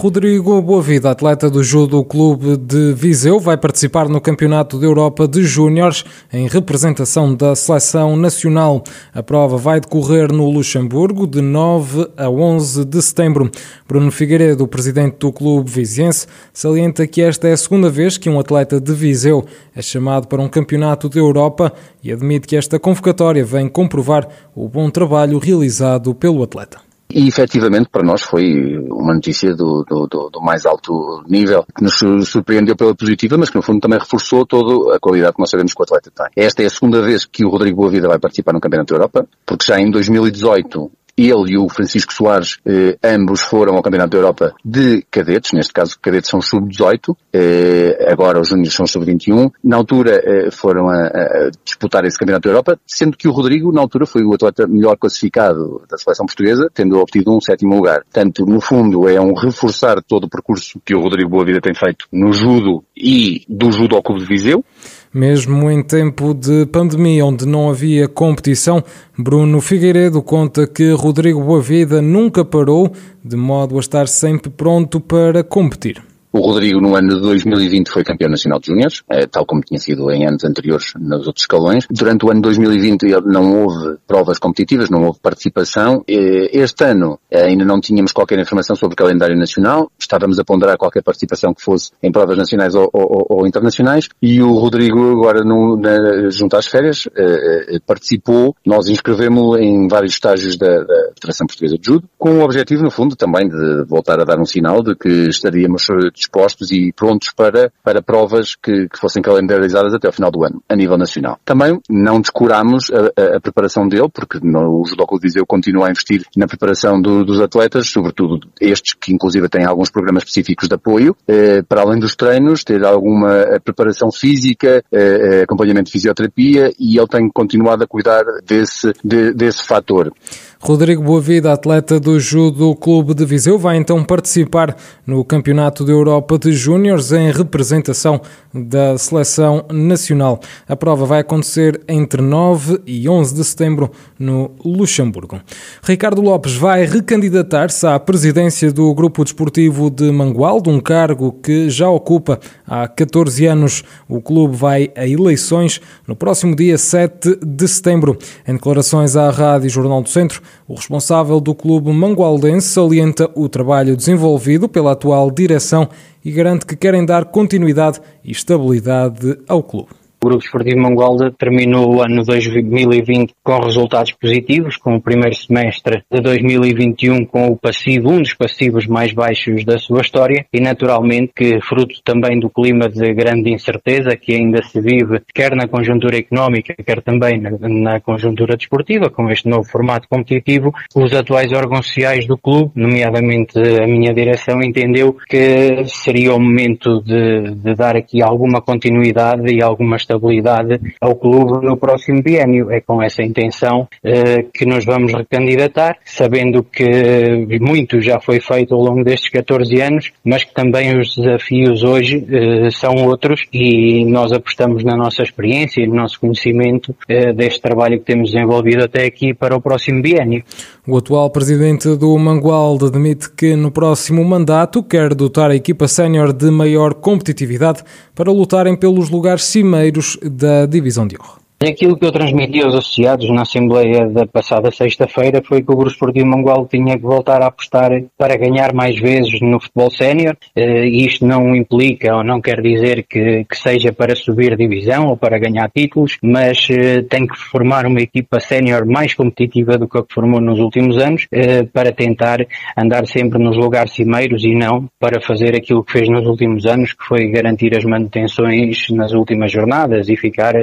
Rodrigo Boavida, atleta do Judo Clube de Viseu, vai participar no Campeonato da Europa de Júniores em representação da seleção nacional. A prova vai decorrer no Luxemburgo de 9 a 11 de setembro. Bruno Figueiredo, presidente do clube viziense, salienta que esta é a segunda vez que um atleta de Viseu é chamado para um Campeonato da Europa e admite que esta convocatória vem comprovar o bom trabalho realizado pelo atleta. E efetivamente para nós foi uma notícia do, do, do, do, mais alto nível, que nos surpreendeu pela positiva, mas que no fundo também reforçou toda a qualidade que nós sabemos que o atleta tem. Esta é a segunda vez que o Rodrigo Boavida vai participar no Campeonato da Europa, porque já em 2018 ele e o Francisco Soares, eh, ambos foram ao Campeonato da Europa de cadetes, neste caso cadetes são sub-18, eh, agora os júniores são sub-21. Na altura eh, foram a, a, disputar esse Campeonato da Europa, sendo que o Rodrigo, na altura, foi o atleta melhor classificado da seleção portuguesa, tendo obtido um sétimo lugar. Portanto, no fundo, é um reforçar todo o percurso que o Rodrigo Boavida tem feito no judo e do judo ao Clube de Viseu. Mesmo em tempo de pandemia, onde não havia competição, Bruno Figueiredo conta que Rodrigo Boavida nunca parou, de modo a estar sempre pronto para competir. O Rodrigo, no ano de 2020, foi campeão nacional de júniores, eh, tal como tinha sido em anos anteriores nos outros escalões. Durante o ano de 2020 não houve provas competitivas, não houve participação. Este ano eh, ainda não tínhamos qualquer informação sobre o calendário nacional. Estávamos a ponderar qualquer participação que fosse em provas nacionais ou, ou, ou internacionais. E o Rodrigo, agora, no, na, junto às férias, eh, participou. Nós inscrevemos em vários estágios da, da Federação Portuguesa de Judo, com o objetivo, no fundo, também de voltar a dar um sinal de que estaríamos dispostos e prontos para, para provas que, que fossem calendarizadas até ao final do ano, a nível nacional. Também não descuramos a, a, a preparação dele, porque no, o Judoco Viseu continua a investir na preparação do, dos atletas, sobretudo estes que inclusive têm alguns programas específicos de apoio, eh, para além dos treinos, ter alguma eh, preparação física, eh, eh, acompanhamento de fisioterapia e ele tem continuado a cuidar desse, de, desse fator. Rodrigo Boavida, atleta do Judo Clube de Viseu, vai então participar no Campeonato da Europa de Júniores em representação da seleção nacional. A prova vai acontecer entre 9 e 11 de setembro no Luxemburgo. Ricardo Lopes vai recandidatar-se à presidência do Grupo Desportivo de Mangualde, um cargo que já ocupa há 14 anos. O clube vai a eleições no próximo dia 7 de setembro. Em declarações à Rádio Jornal do Centro, o responsável do clube mangualdense salienta o trabalho desenvolvido pela atual direção e garante que querem dar continuidade e estabilidade ao clube. O Grupo Esportivo Mongolda terminou o ano 2020 com resultados positivos, com o primeiro semestre de 2021 com o passivo, um dos passivos mais baixos da sua história. E naturalmente que fruto também do clima de grande incerteza que ainda se vive quer na conjuntura económica, quer também na, na conjuntura desportiva, com este novo formato competitivo, os atuais órgãos sociais do clube, nomeadamente a minha direção, entendeu que seria o momento de, de dar aqui alguma continuidade e alguma estabilidade ao clube no próximo biênio. É com essa intenção eh, que nos vamos recandidatar, sabendo que muito já foi feito ao longo destes 14 anos, mas que também os desafios hoje eh, são outros e nós apostamos na nossa experiência e no nosso conhecimento eh, deste trabalho que temos desenvolvido até aqui para o próximo biênio. O atual presidente do Mangualde admite que no próximo mandato quer dotar a equipa sénior de maior competitividade para lutarem pelos lugares cimeiros da Divisão de Honra. Aquilo que eu transmiti aos associados na Assembleia da passada sexta-feira foi que o Grupo Esportivo Mangual tinha que voltar a apostar para ganhar mais vezes no futebol sénior. Uh, isto não implica ou não quer dizer que, que, seja para subir divisão ou para ganhar títulos, mas uh, tem que formar uma equipa sénior mais competitiva do que a que formou nos últimos anos uh, para tentar andar sempre nos lugares cimeiros e não para fazer aquilo que fez nos últimos anos, que foi garantir as manutenções nas últimas jornadas e ficar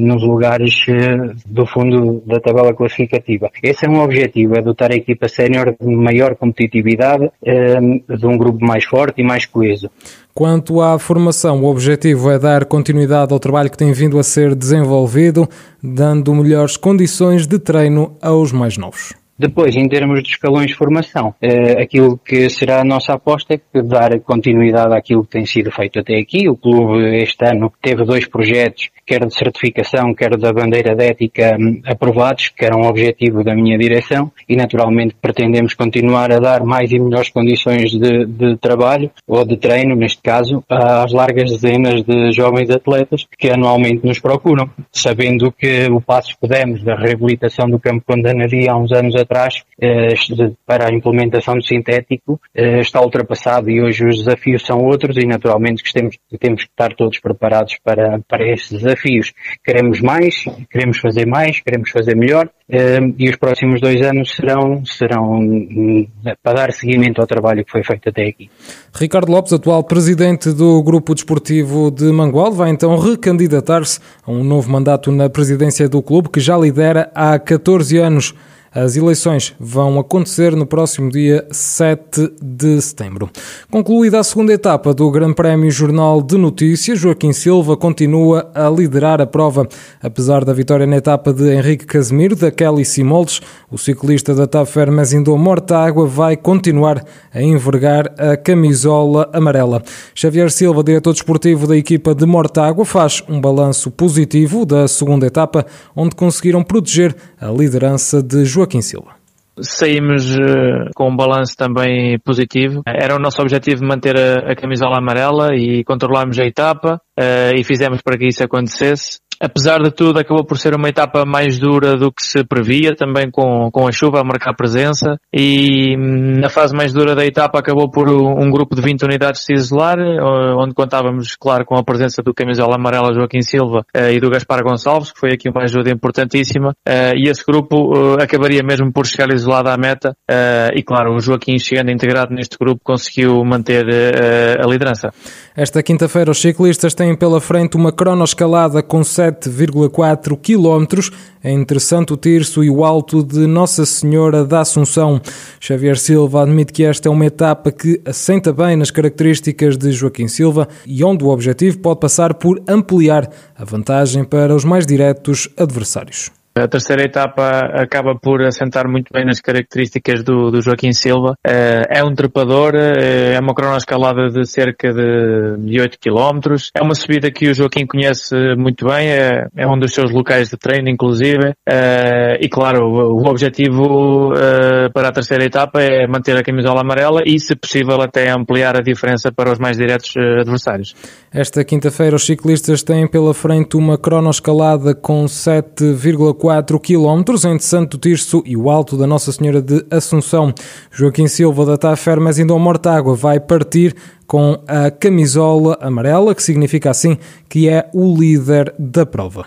nos lugares lugares eh, do fundo da tabela classificativa. Esse é um objetivo, é dotar a equipa sénior de maior competitividade, eh, de um grupo mais forte e mais coeso. Quanto à formação, o objetivo é dar continuidade ao trabalho que tem vindo a ser desenvolvido, dando melhores condições de treino aos mais novos. Depois, em termos de escalões de formação, uh, aquilo que será a nossa aposta é que dar continuidade àquilo que tem sido feito até aqui. O clube este ano teve dois projetos, quer de certificação, quer da bandeira de ética, um, aprovados, que eram um objetivo da minha direção e naturalmente pretendemos continuar a dar mais e melhores condições de, de trabalho ou de treino, neste caso, às largas dezenas de jovens atletas que anualmente nos procuram, sabendo que o passo que demos da reabilitação do campo Condanaria há uns anos atrás eh, para a implementação do sintético eh, está ultrapassado e hoje os desafios são outros e naturalmente que temos, temos que estar todos preparados para, para esses desafios. Queremos mais, queremos fazer mais, queremos fazer melhor eh, e os próximos dois anos serão, serão hum, para dar seguimento ao trabalho que foi feito até aqui. Ricardo Lopes, atual presidente do Grupo Desportivo de Mangual, vai então recandidatar-se a um novo mandato na presidência do clube que já lidera há 14 anos. As eleições vão acontecer no próximo dia 7 de setembro. Concluída a segunda etapa do Grande Prémio Jornal de Notícias, Joaquim Silva continua a liderar a prova. Apesar da vitória na etapa de Henrique Casemiro, da Kelly Simoldes, o ciclista da Tafer Mezindou Mortágua vai continuar a envergar a camisola amarela. Xavier Silva, diretor desportivo da equipa de Mortágua, faz um balanço positivo da segunda etapa, onde conseguiram proteger a liderança de Joaquim Joaquim Silva. Saímos uh, com um balanço também positivo. Era o nosso objetivo manter a, camisola amarela e controlarmos a etapa uh, e fizemos para que isso acontecesse apesar de tudo, acabou por ser uma etapa mais dura do que se previa, também com, com a chuva a marcar presença. E hum, na fase mais dura da etapa acabou por um grupo de 20 unidades se isolar, onde contávamos, claro, com a presença do camisola amarela Joaquim Silva eh, e do Gaspar Gonçalves, que foi aqui uma ajuda importantíssima. Eh, e esse grupo eh, acabaria mesmo por chegar isolado à meta. E claro, o Joaquim chegando integrado neste grupo conseguiu manter a liderança. Esta quinta-feira os ciclistas têm pela frente uma cronoescalada com 7,4 km entre Santo Tirso e o Alto de Nossa Senhora da Assunção. Xavier Silva admite que esta é uma etapa que assenta bem nas características de Joaquim Silva e onde o objetivo pode passar por ampliar a vantagem para os mais diretos adversários. A terceira etapa acaba por assentar muito bem nas características do, do Joaquim Silva. Eh, é um trepador, eh, é uma cronoescalada de cerca de, de 8 km. É uma subida que o Joaquim conhece muito bem, é, é um dos seus locais de treino, inclusive. Eh, e claro, o objetivo para a terceira etapa é manter a camisola amarela e, se possível, até ampliar a diferença para os mais diretos adversários. Esta quinta-feira, os ciclistas têm pela frente uma cronoescalada com 7,4 4 km entre Santo Tirso e o Alto da Nossa Senhora de Assunção. Joaquim Silva da Tafer, mas ainda ao Mortágua, vai partir com a camisola amarela, que significa assim que é o líder da prova.